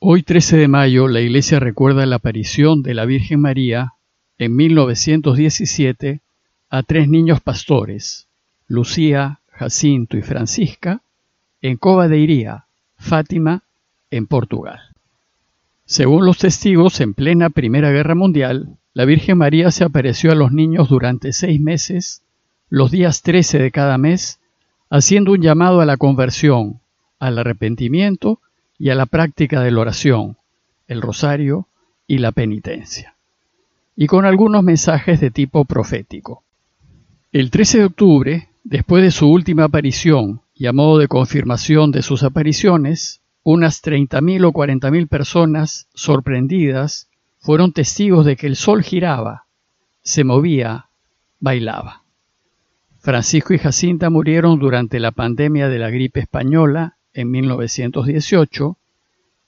Hoy 13 de mayo la Iglesia recuerda la aparición de la Virgen María en 1917 a tres niños pastores, Lucía, Jacinto y Francisca, en Cova de Iría, Fátima, en Portugal. Según los testigos, en plena Primera Guerra Mundial, la Virgen María se apareció a los niños durante seis meses, los días 13 de cada mes, haciendo un llamado a la conversión, al arrepentimiento y a la práctica de la oración, el rosario y la penitencia, y con algunos mensajes de tipo profético. El 13 de octubre, después de su última aparición y a modo de confirmación de sus apariciones, unas 30.000 o 40.000 personas sorprendidas fueron testigos de que el sol giraba, se movía, bailaba. Francisco y Jacinta murieron durante la pandemia de la gripe española en 1918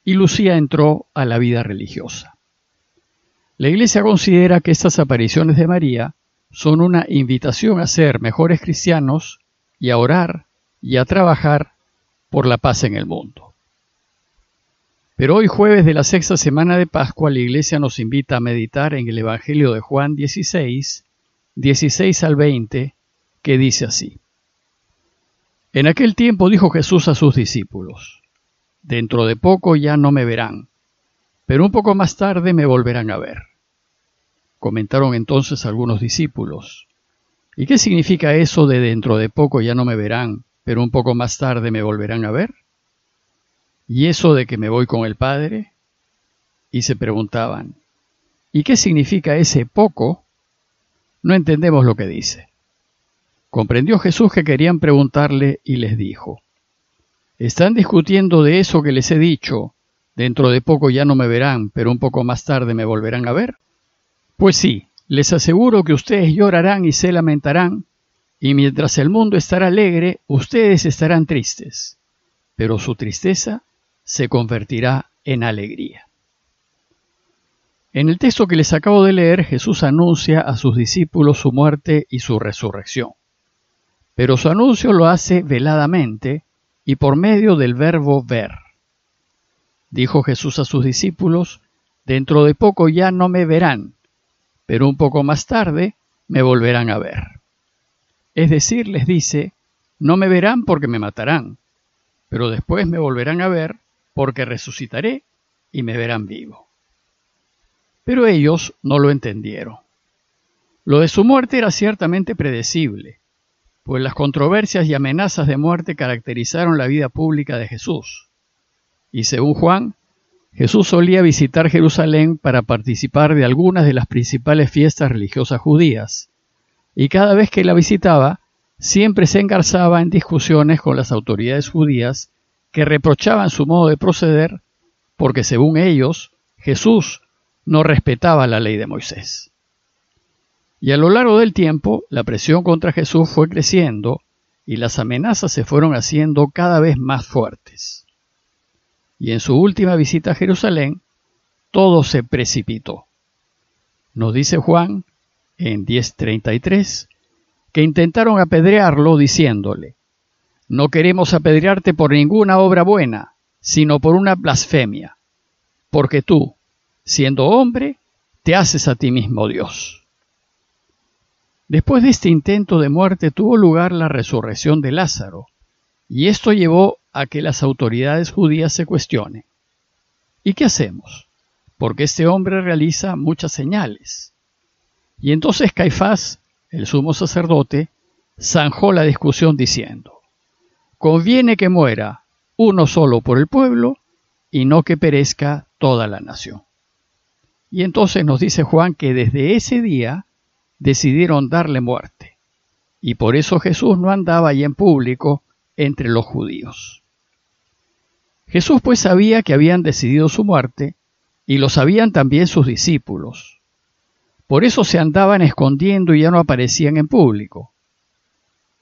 y Lucía entró a la vida religiosa. La Iglesia considera que estas apariciones de María son una invitación a ser mejores cristianos y a orar y a trabajar por la paz en el mundo. Pero hoy jueves de la sexta semana de Pascua la Iglesia nos invita a meditar en el Evangelio de Juan 16, 16 al 20, que dice así. En aquel tiempo dijo Jesús a sus discípulos, Dentro de poco ya no me verán, pero un poco más tarde me volverán a ver. Comentaron entonces algunos discípulos, ¿y qué significa eso de dentro de poco ya no me verán, pero un poco más tarde me volverán a ver? ¿Y eso de que me voy con el Padre? Y se preguntaban, ¿y qué significa ese poco? No entendemos lo que dice. Comprendió Jesús que querían preguntarle y les dijo, ¿Están discutiendo de eso que les he dicho? Dentro de poco ya no me verán, pero un poco más tarde me volverán a ver. Pues sí, les aseguro que ustedes llorarán y se lamentarán, y mientras el mundo estará alegre, ustedes estarán tristes, pero su tristeza se convertirá en alegría. En el texto que les acabo de leer, Jesús anuncia a sus discípulos su muerte y su resurrección pero su anuncio lo hace veladamente y por medio del verbo ver. Dijo Jesús a sus discípulos, Dentro de poco ya no me verán, pero un poco más tarde me volverán a ver. Es decir, les dice, no me verán porque me matarán, pero después me volverán a ver porque resucitaré y me verán vivo. Pero ellos no lo entendieron. Lo de su muerte era ciertamente predecible, pues las controversias y amenazas de muerte caracterizaron la vida pública de Jesús. Y según Juan, Jesús solía visitar Jerusalén para participar de algunas de las principales fiestas religiosas judías, y cada vez que la visitaba, siempre se engarzaba en discusiones con las autoridades judías que reprochaban su modo de proceder porque según ellos, Jesús no respetaba la ley de Moisés. Y a lo largo del tiempo, la presión contra Jesús fue creciendo y las amenazas se fueron haciendo cada vez más fuertes. Y en su última visita a Jerusalén, todo se precipitó. Nos dice Juan en 10:33 que intentaron apedrearlo diciéndole, no queremos apedrearte por ninguna obra buena, sino por una blasfemia, porque tú, siendo hombre, te haces a ti mismo Dios. Después de este intento de muerte tuvo lugar la resurrección de Lázaro, y esto llevó a que las autoridades judías se cuestionen. ¿Y qué hacemos? Porque este hombre realiza muchas señales. Y entonces Caifás, el sumo sacerdote, zanjó la discusión diciendo, conviene que muera uno solo por el pueblo y no que perezca toda la nación. Y entonces nos dice Juan que desde ese día decidieron darle muerte, y por eso Jesús no andaba allí en público entre los judíos. Jesús pues sabía que habían decidido su muerte, y lo sabían también sus discípulos. Por eso se andaban escondiendo y ya no aparecían en público.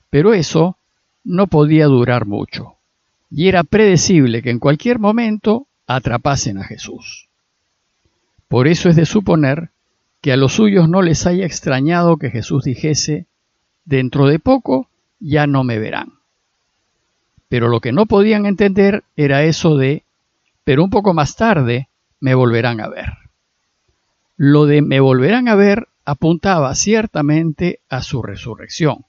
Pero eso no podía durar mucho, y era predecible que en cualquier momento atrapasen a Jesús. Por eso es de suponer que a los suyos no les haya extrañado que Jesús dijese, dentro de poco ya no me verán. Pero lo que no podían entender era eso de, pero un poco más tarde me volverán a ver. Lo de me volverán a ver apuntaba ciertamente a su resurrección.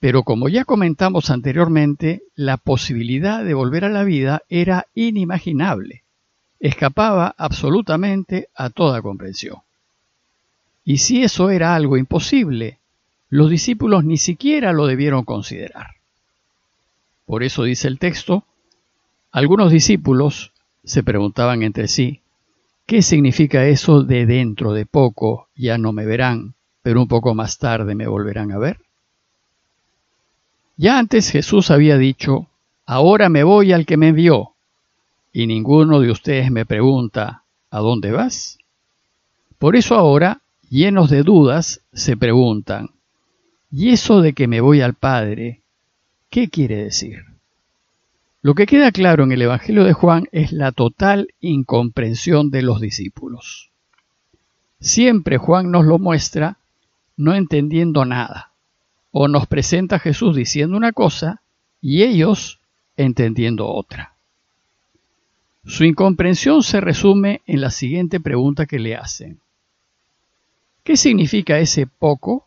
Pero como ya comentamos anteriormente, la posibilidad de volver a la vida era inimaginable, escapaba absolutamente a toda comprensión. Y si eso era algo imposible, los discípulos ni siquiera lo debieron considerar. Por eso dice el texto, algunos discípulos se preguntaban entre sí, ¿qué significa eso de dentro de poco ya no me verán, pero un poco más tarde me volverán a ver? Ya antes Jesús había dicho, ahora me voy al que me envió, y ninguno de ustedes me pregunta, ¿a dónde vas? Por eso ahora, llenos de dudas, se preguntan, ¿y eso de que me voy al Padre, qué quiere decir? Lo que queda claro en el Evangelio de Juan es la total incomprensión de los discípulos. Siempre Juan nos lo muestra no entendiendo nada o nos presenta a Jesús diciendo una cosa y ellos entendiendo otra. Su incomprensión se resume en la siguiente pregunta que le hacen. ¿Qué significa ese poco?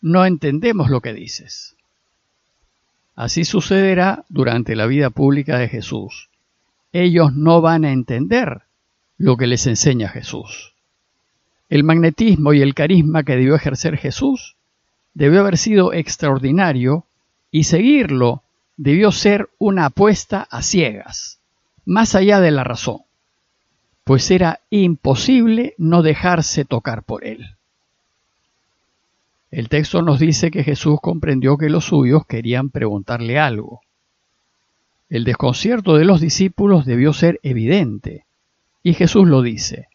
No entendemos lo que dices. Así sucederá durante la vida pública de Jesús. Ellos no van a entender lo que les enseña Jesús. El magnetismo y el carisma que debió ejercer Jesús debió haber sido extraordinario y seguirlo debió ser una apuesta a ciegas, más allá de la razón, pues era imposible no dejarse tocar por él. El texto nos dice que Jesús comprendió que los suyos querían preguntarle algo. El desconcierto de los discípulos debió ser evidente, y Jesús lo dice.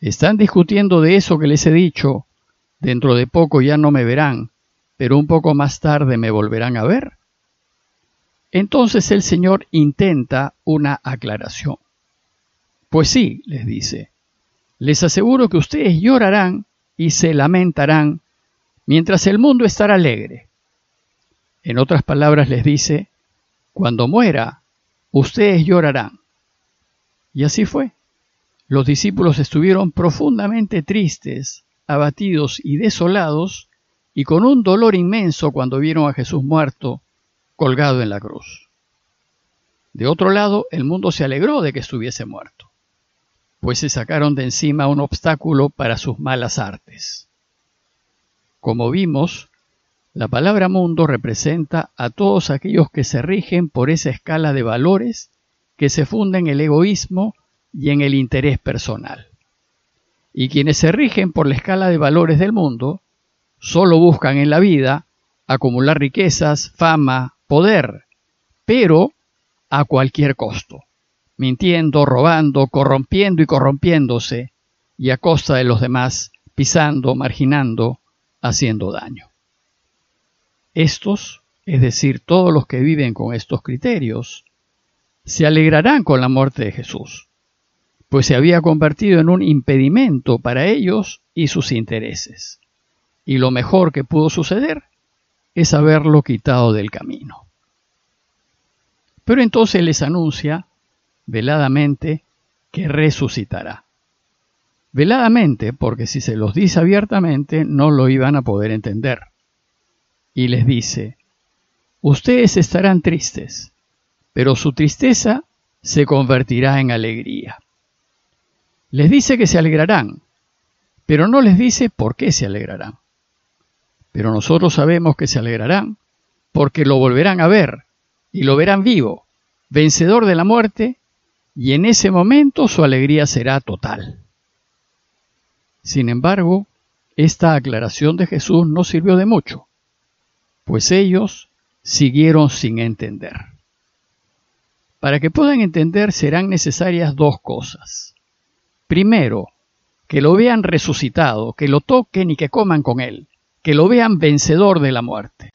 ¿Están discutiendo de eso que les he dicho Dentro de poco ya no me verán, pero un poco más tarde me volverán a ver. Entonces el Señor intenta una aclaración. Pues sí, les dice, les aseguro que ustedes llorarán y se lamentarán mientras el mundo estará alegre. En otras palabras les dice, cuando muera, ustedes llorarán. Y así fue. Los discípulos estuvieron profundamente tristes abatidos y desolados, y con un dolor inmenso cuando vieron a Jesús muerto, colgado en la cruz. De otro lado, el mundo se alegró de que estuviese muerto, pues se sacaron de encima un obstáculo para sus malas artes. Como vimos, la palabra mundo representa a todos aquellos que se rigen por esa escala de valores que se funda en el egoísmo y en el interés personal y quienes se rigen por la escala de valores del mundo solo buscan en la vida acumular riquezas, fama, poder, pero a cualquier costo, mintiendo, robando, corrompiendo y corrompiéndose, y a costa de los demás, pisando, marginando, haciendo daño. Estos, es decir, todos los que viven con estos criterios, se alegrarán con la muerte de Jesús, pues se había convertido en un impedimento para ellos y sus intereses. Y lo mejor que pudo suceder es haberlo quitado del camino. Pero entonces les anuncia veladamente que resucitará. Veladamente, porque si se los dice abiertamente no lo iban a poder entender. Y les dice, ustedes estarán tristes, pero su tristeza se convertirá en alegría. Les dice que se alegrarán, pero no les dice por qué se alegrarán. Pero nosotros sabemos que se alegrarán porque lo volverán a ver y lo verán vivo, vencedor de la muerte, y en ese momento su alegría será total. Sin embargo, esta aclaración de Jesús no sirvió de mucho, pues ellos siguieron sin entender. Para que puedan entender serán necesarias dos cosas. Primero, que lo vean resucitado, que lo toquen y que coman con él, que lo vean vencedor de la muerte.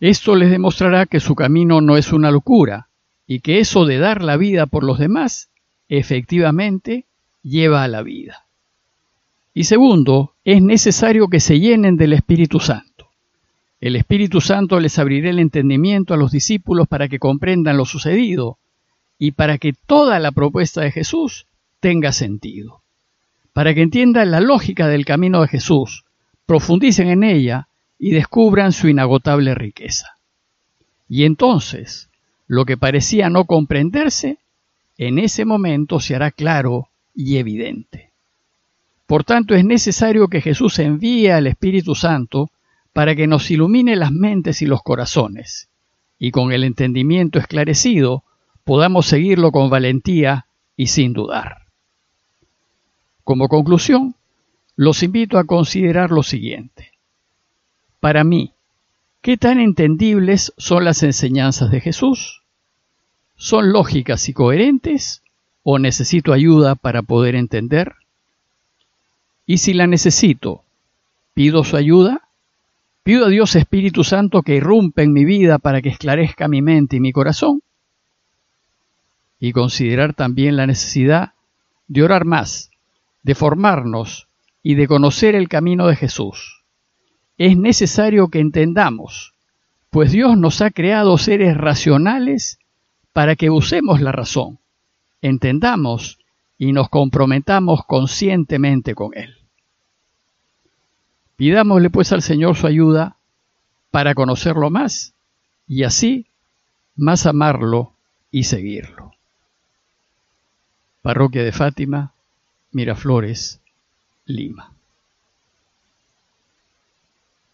Esto les demostrará que su camino no es una locura y que eso de dar la vida por los demás efectivamente lleva a la vida. Y segundo, es necesario que se llenen del Espíritu Santo. El Espíritu Santo les abrirá el entendimiento a los discípulos para que comprendan lo sucedido y para que toda la propuesta de Jesús tenga sentido. Para que entiendan la lógica del camino de Jesús, profundicen en ella y descubran su inagotable riqueza. Y entonces, lo que parecía no comprenderse, en ese momento se hará claro y evidente. Por tanto, es necesario que Jesús envíe al Espíritu Santo para que nos ilumine las mentes y los corazones, y con el entendimiento esclarecido podamos seguirlo con valentía y sin dudar. Como conclusión, los invito a considerar lo siguiente. Para mí, ¿qué tan entendibles son las enseñanzas de Jesús? ¿Son lógicas y coherentes o necesito ayuda para poder entender? Y si la necesito, ¿pido su ayuda? ¿Pido a Dios Espíritu Santo que irrumpa en mi vida para que esclarezca mi mente y mi corazón? Y considerar también la necesidad de orar más, de formarnos y de conocer el camino de Jesús. Es necesario que entendamos, pues Dios nos ha creado seres racionales para que usemos la razón, entendamos y nos comprometamos conscientemente con Él. Pidámosle pues al Señor su ayuda para conocerlo más y así más amarlo y seguirlo. Parroquia de Fátima, Miraflores, Lima.